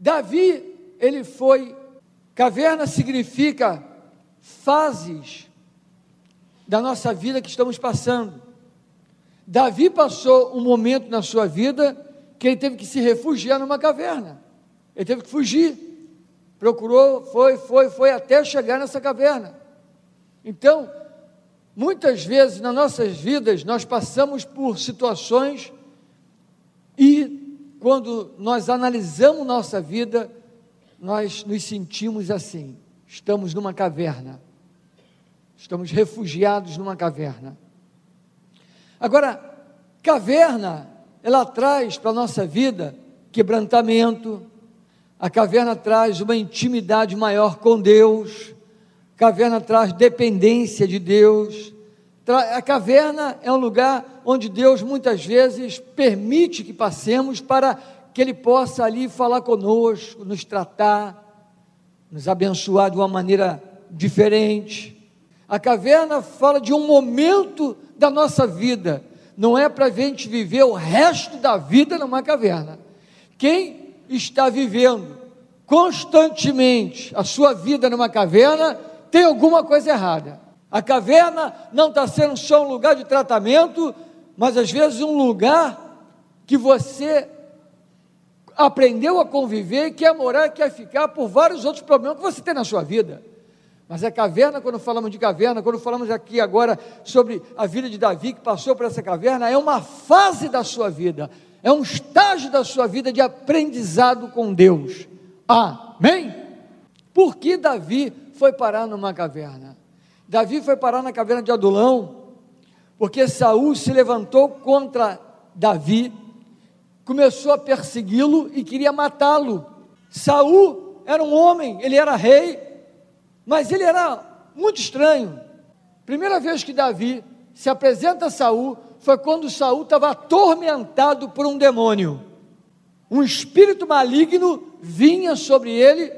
Davi, ele foi, caverna significa fases da nossa vida que estamos passando. Davi passou um momento na sua vida que ele teve que se refugiar numa caverna. Ele teve que fugir. Procurou, foi, foi, foi até chegar nessa caverna. Então, muitas vezes nas nossas vidas nós passamos por situações e quando nós analisamos nossa vida, nós nos sentimos assim: estamos numa caverna, estamos refugiados numa caverna. Agora, caverna, ela traz para a nossa vida quebrantamento, a caverna traz uma intimidade maior com Deus, a caverna traz dependência de Deus, a caverna é um lugar onde Deus muitas vezes permite que passemos para que Ele possa ali falar conosco, nos tratar, nos abençoar de uma maneira diferente. A caverna fala de um momento da nossa vida, não é para a gente viver o resto da vida numa caverna. Quem está vivendo constantemente a sua vida numa caverna tem alguma coisa errada. A caverna não está sendo só um lugar de tratamento, mas às vezes um lugar que você aprendeu a conviver, quer morar, quer ficar por vários outros problemas que você tem na sua vida. Mas a caverna, quando falamos de caverna, quando falamos aqui agora sobre a vida de Davi que passou por essa caverna, é uma fase da sua vida, é um estágio da sua vida de aprendizado com Deus. Amém? Por que Davi foi parar numa caverna? Davi foi parar na caverna de Adulão, porque Saul se levantou contra Davi, começou a persegui-lo e queria matá-lo. Saul era um homem, ele era rei, mas ele era muito estranho. Primeira vez que Davi se apresenta a Saul foi quando Saul estava atormentado por um demônio. Um espírito maligno vinha sobre ele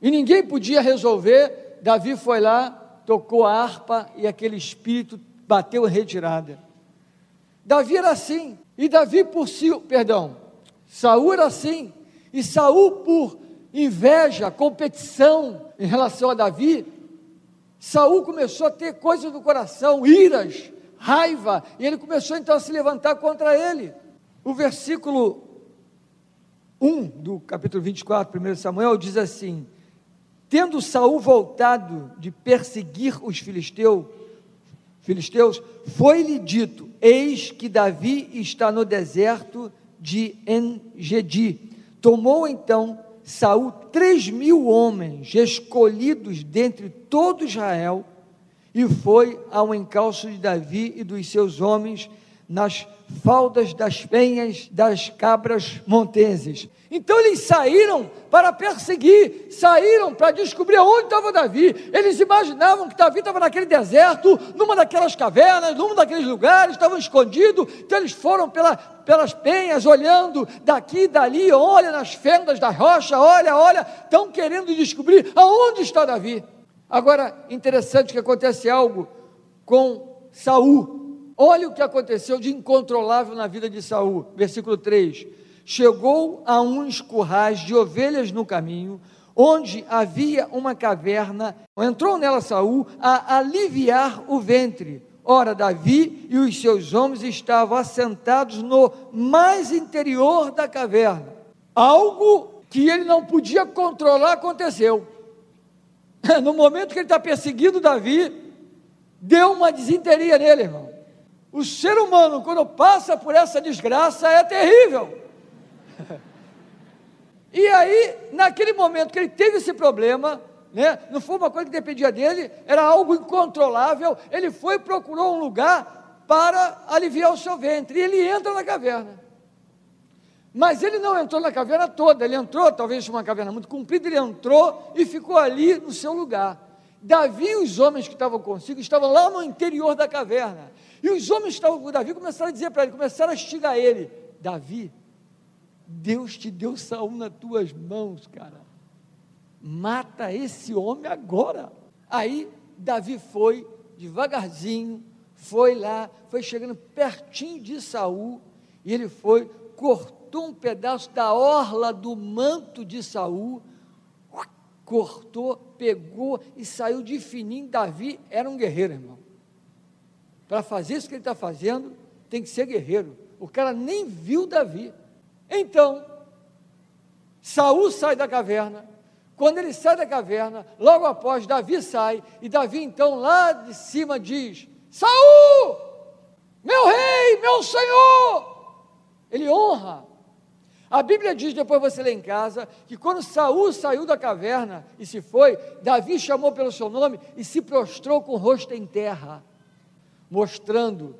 e ninguém podia resolver Davi foi lá, tocou a harpa e aquele espírito bateu retirada. Davi era assim, e Davi por si, perdão, Saul era assim, e Saul por inveja, competição em relação a Davi, Saul começou a ter coisas no coração, iras, raiva, e ele começou então a se levantar contra ele. O versículo 1 do capítulo 24, 1 Samuel, diz assim: Tendo Saul voltado de perseguir os filisteus, filisteus foi-lhe dito: Eis que Davi está no deserto de Engedi. Tomou então Saul três mil homens escolhidos dentre todo Israel e foi ao encalço de Davi e dos seus homens nas faldas das penhas das cabras monteses. Então eles saíram para perseguir, saíram para descobrir onde estava Davi. Eles imaginavam que Davi estava naquele deserto, numa daquelas cavernas, num daqueles lugares, estavam escondidos. Então eles foram pela, pelas penhas, olhando daqui e dali, olha nas fendas da rocha, olha, olha, estão querendo descobrir aonde está Davi. Agora, interessante que acontece algo com Saul. Olha o que aconteceu de incontrolável na vida de Saul. Versículo 3. Chegou a uns currais de ovelhas no caminho, onde havia uma caverna. Entrou nela Saul a aliviar o ventre. Ora, Davi e os seus homens estavam assentados no mais interior da caverna. Algo que ele não podia controlar aconteceu. No momento que ele está perseguindo Davi, deu uma desinteria nele, irmão. O ser humano, quando passa por essa desgraça, é terrível. E aí, naquele momento que ele teve esse problema, né, não foi uma coisa que dependia dele, era algo incontrolável, ele foi e procurou um lugar para aliviar o seu ventre, e ele entra na caverna. Mas ele não entrou na caverna toda, ele entrou, talvez uma caverna muito comprida, ele entrou e ficou ali no seu lugar. Davi e os homens que estavam consigo estavam lá no interior da caverna. E os homens que estavam com Davi começaram a dizer para ele, começaram a estigar ele: Davi, Deus te deu Saul nas tuas mãos, cara. Mata esse homem agora. Aí Davi foi devagarzinho, foi lá, foi chegando pertinho de Saul, e ele foi, cortou um pedaço da orla do manto de Saul, cortou, pegou e saiu de fininho. Davi era um guerreiro, irmão. Para fazer isso que ele está fazendo, tem que ser guerreiro. O cara nem viu Davi. Então, Saul sai da caverna. Quando ele sai da caverna, logo após Davi sai, e Davi então lá de cima diz: Saul, meu rei, meu senhor. Ele honra. A Bíblia diz, depois você lê em casa, que quando Saul saiu da caverna e se foi, Davi chamou pelo seu nome e se prostrou com o rosto em terra, mostrando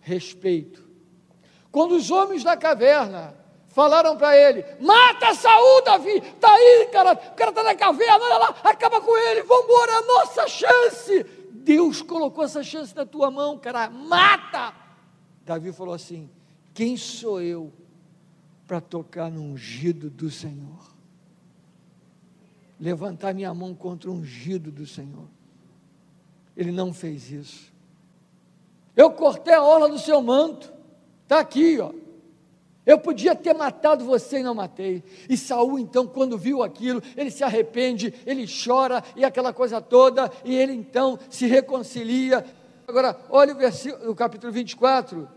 respeito. Quando os homens da caverna falaram para ele: mata Saul, Davi, está aí, cara, o cara está na caverna, olha lá, acaba com ele, vamos embora, a nossa chance. Deus colocou essa chance na tua mão, cara, mata. Davi falou assim: quem sou eu para tocar no ungido do Senhor? Levantar minha mão contra o ungido do Senhor. Ele não fez isso. Eu cortei a orla do seu manto, está aqui, ó. Eu podia ter matado você e não matei. E Saul, então, quando viu aquilo, ele se arrepende, ele chora e aquela coisa toda, e ele então se reconcilia. Agora, olha o versículo, o capítulo 24,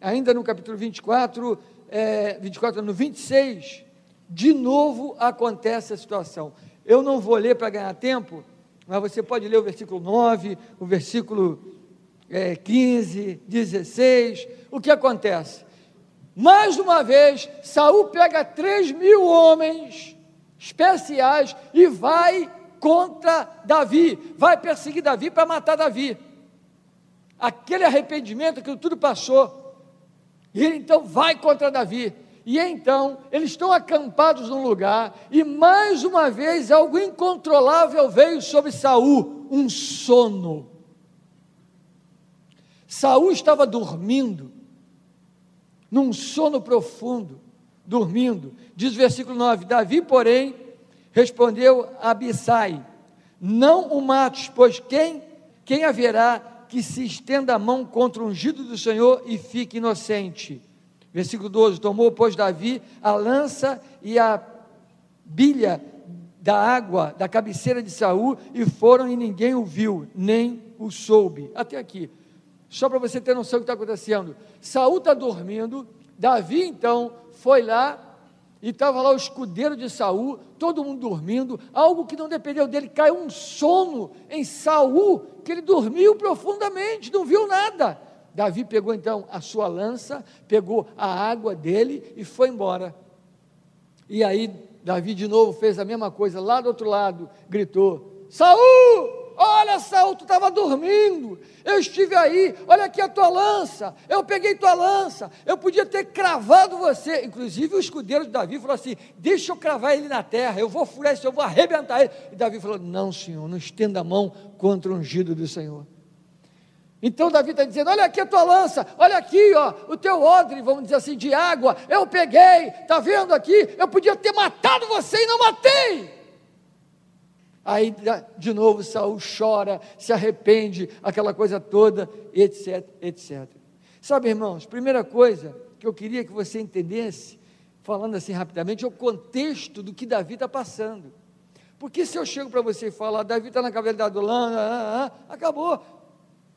ainda no capítulo 24, é, 24, no 26, de novo acontece a situação. Eu não vou ler para ganhar tempo, mas você pode ler o versículo 9, o versículo é, 15, 16. O que acontece? Mais uma vez, Saul pega três mil homens especiais e vai contra Davi, vai perseguir Davi para matar Davi. Aquele arrependimento, aquilo tudo passou. E ele então vai contra Davi. E então eles estão acampados num lugar, e mais uma vez algo incontrolável veio sobre Saul, um sono. Saul estava dormindo, num sono profundo, dormindo. Diz o versículo 9: Davi, porém, respondeu a Abissai: Não o mates, pois quem, quem haverá que se estenda a mão contra o ungido do Senhor e fique inocente? Versículo 12: Tomou, pois, Davi a lança e a bilha da água da cabeceira de Saul e foram e ninguém o viu, nem o soube. Até aqui. Só para você ter noção do que está acontecendo. Saul está dormindo, Davi então foi lá e estava lá o escudeiro de Saul, todo mundo dormindo, algo que não dependeu dele, caiu um sono em Saul, que ele dormiu profundamente, não viu nada. Davi pegou então a sua lança, pegou a água dele e foi embora. E aí Davi de novo fez a mesma coisa, lá do outro lado, gritou: Saul! Olha, Saul, tu estava dormindo. Eu estive aí. Olha aqui a tua lança. Eu peguei tua lança. Eu podia ter cravado você. Inclusive, o escudeiro de Davi falou assim: Deixa eu cravar ele na terra. Eu vou furar isso, eu vou arrebentar ele. E Davi falou: Não, senhor, não estenda a mão contra o ungido do Senhor. Então Davi está dizendo: olha aqui a tua lança, olha aqui, ó, o teu odre, vamos dizer assim, de água, eu peguei, está vendo aqui? Eu podia ter matado você e não matei. Aí de novo Saul chora, se arrepende, aquela coisa toda, etc, etc. Sabe, irmãos, primeira coisa que eu queria que você entendesse, falando assim rapidamente, é o contexto do que Davi está passando. Porque se eu chego para você e falar, Davi está na caverna da lã, ah, ah, acabou.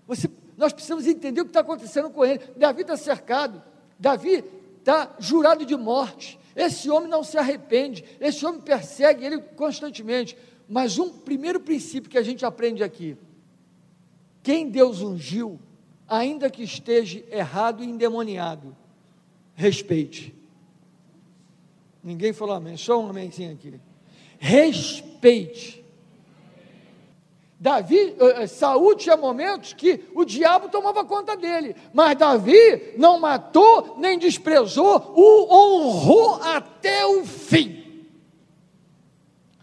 Você, nós precisamos entender o que está acontecendo com ele. Davi está cercado, Davi está jurado de morte. Esse homem não se arrepende, esse homem persegue ele constantemente. Mas um primeiro princípio que a gente aprende aqui: quem Deus ungiu, ainda que esteja errado e endemoniado, respeite. Ninguém falou amém, só um amémzinho aqui. Respeite. Davi, eh, eh, Saúl tinha momentos que o diabo tomava conta dele, mas Davi não matou nem desprezou, o honrou até o fim.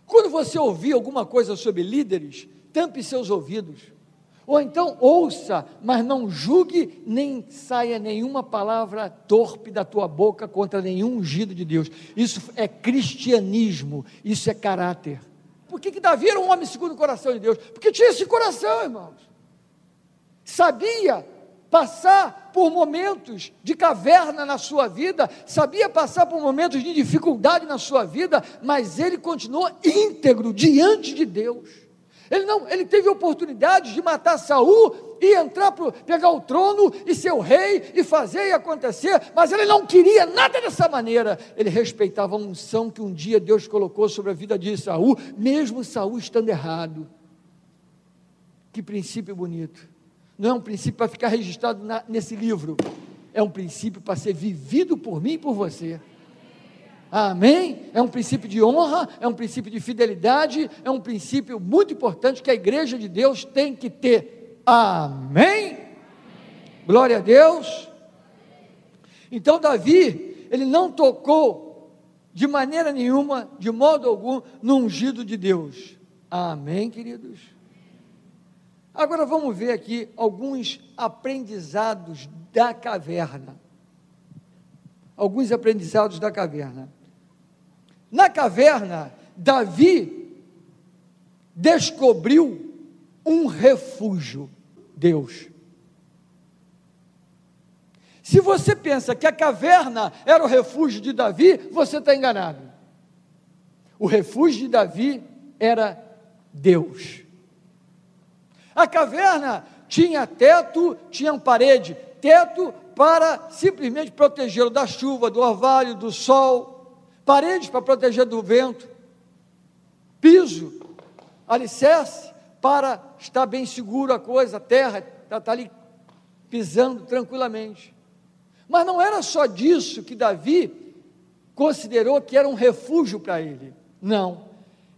Quando você ouvir alguma coisa sobre líderes, tampe seus ouvidos. Ou então ouça, mas não julgue, nem saia nenhuma palavra torpe da tua boca contra nenhum ungido de Deus. Isso é cristianismo, isso é caráter. Por que, que Davi era um homem segundo o coração de Deus? Porque tinha esse coração, irmãos. Sabia passar por momentos de caverna na sua vida, sabia passar por momentos de dificuldade na sua vida, mas ele continuou íntegro diante de Deus. Ele não, ele teve oportunidade de matar Saul e entrar para pegar o trono e ser o rei e fazer e acontecer, mas ele não queria nada dessa maneira. Ele respeitava a unção que um dia Deus colocou sobre a vida de Saul, mesmo Saul estando errado. Que princípio bonito. Não é um princípio para ficar registrado na, nesse livro, é um princípio para ser vivido por mim e por você. Amém? É um princípio de honra, é um princípio de fidelidade, é um princípio muito importante que a igreja de Deus tem que ter. Amém? Glória a Deus. Então, Davi, ele não tocou de maneira nenhuma, de modo algum, no ungido de Deus. Amém, queridos? Agora vamos ver aqui alguns aprendizados da caverna. Alguns aprendizados da caverna. Na caverna, Davi descobriu um refúgio, Deus. Se você pensa que a caverna era o refúgio de Davi, você está enganado. O refúgio de Davi era Deus. A caverna tinha teto, tinha parede, teto para simplesmente protegê-lo da chuva, do orvalho, do sol paredes para proteger do vento, piso, alicerce para estar bem seguro a coisa, a terra está tá ali pisando tranquilamente. Mas não era só disso que Davi considerou que era um refúgio para ele. Não.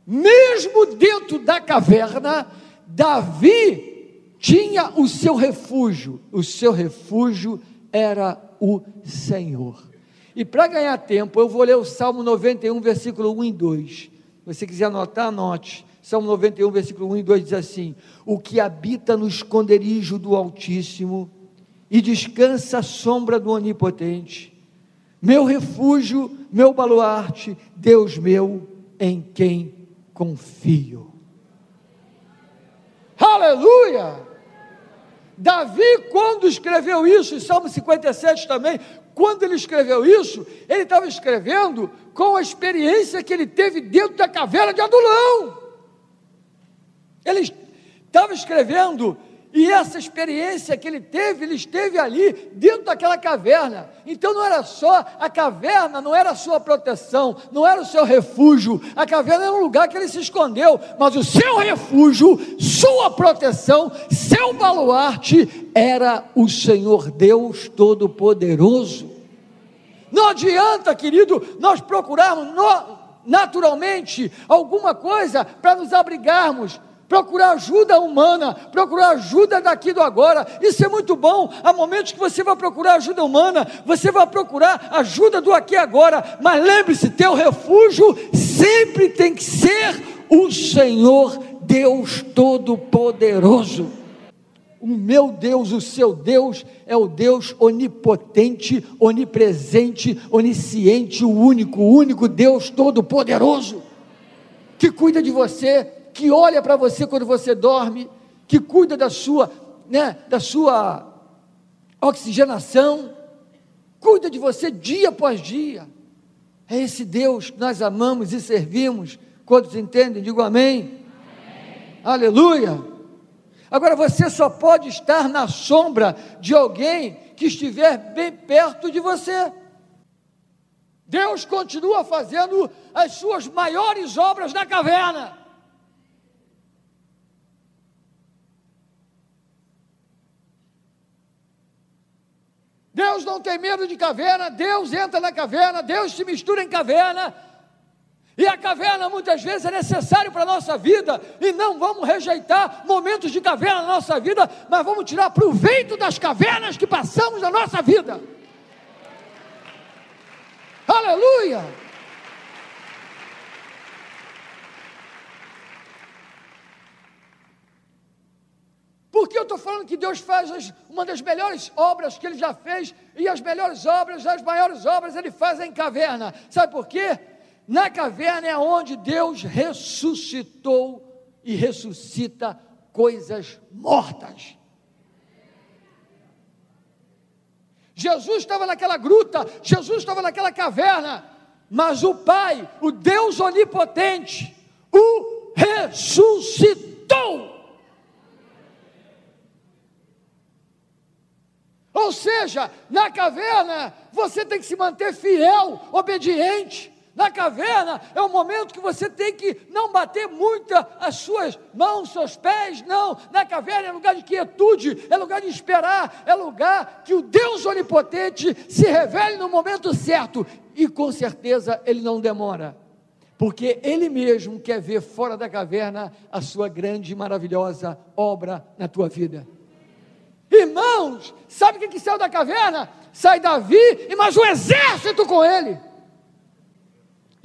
Mesmo dentro da caverna, Davi tinha o seu refúgio. O seu refúgio era o Senhor. E para ganhar tempo, eu vou ler o Salmo 91, versículo 1 e 2. Se você quiser anotar, anote. Salmo 91, versículo 1 e 2 diz assim: O que habita no esconderijo do Altíssimo e descansa à sombra do Onipotente, meu refúgio, meu baluarte, Deus meu, em quem confio. Aleluia! Davi, quando escreveu isso, em Salmo 57 também, quando ele escreveu isso, ele estava escrevendo com a experiência que ele teve dentro da caverna de Adulão. Ele estava escrevendo e essa experiência que ele teve, ele esteve ali dentro daquela caverna. Então não era só a caverna, não era a sua proteção, não era o seu refúgio. A caverna era um lugar que ele se escondeu, mas o seu refúgio, sua proteção, seu baluarte era o Senhor Deus Todo-Poderoso. Não adianta, querido, nós procurarmos no, naturalmente alguma coisa para nos abrigarmos procurar ajuda humana, procurar ajuda daqui do agora. Isso é muito bom. Há momentos que você vai procurar ajuda humana, você vai procurar ajuda do aqui e agora. Mas lembre-se, teu refúgio sempre tem que ser o Senhor Deus Todo-Poderoso. O meu Deus, o seu Deus, é o Deus onipotente, onipresente, onisciente, o único, o único Deus Todo-Poderoso, que cuida de você, que olha para você quando você dorme, que cuida da sua, né, da sua oxigenação, cuida de você dia após dia. É esse Deus que nós amamos e servimos. Quantos entendem? Digo amém. amém. Aleluia. Agora você só pode estar na sombra de alguém que estiver bem perto de você. Deus continua fazendo as suas maiores obras na caverna. Deus não tem medo de caverna, Deus entra na caverna, Deus se mistura em caverna. E a caverna muitas vezes é necessário para a nossa vida, e não vamos rejeitar momentos de caverna na nossa vida, mas vamos tirar proveito das cavernas que passamos na nossa vida. Aleluia! Por que eu estou falando que Deus faz as, uma das melhores obras que Ele já fez, e as melhores obras, as maiores obras, Ele faz em caverna? Sabe por quê? Na caverna é onde Deus ressuscitou e ressuscita coisas mortas. Jesus estava naquela gruta, Jesus estava naquela caverna, mas o Pai, o Deus onipotente, o ressuscitou. Ou seja, na caverna você tem que se manter fiel, obediente. Na caverna é o momento que você tem que não bater muito as suas mãos, seus pés, não. Na caverna é lugar de quietude, é lugar de esperar, é lugar que o Deus onipotente se revele no momento certo. E com certeza ele não demora, porque ele mesmo quer ver fora da caverna a sua grande e maravilhosa obra na tua vida. Irmãos, sabe o que, que saiu da caverna? Sai Davi e mais um exército com ele.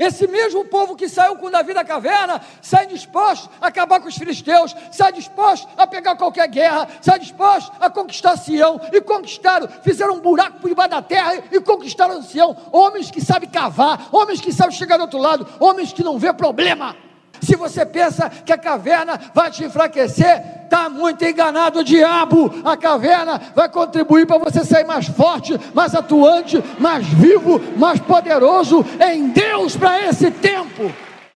Esse mesmo povo que saiu com Davi da caverna, sai disposto a acabar com os filisteus, sai disposto a pegar qualquer guerra, sai disposto a conquistar Sião, e conquistaram, fizeram um buraco por debaixo da terra e conquistaram Sião. Homens que sabem cavar, homens que sabem chegar do outro lado, homens que não vê problema. Se você pensa que a caverna vai te enfraquecer, está muito enganado o diabo. A caverna vai contribuir para você sair mais forte, mais atuante, mais vivo, mais poderoso em Deus para esse tempo.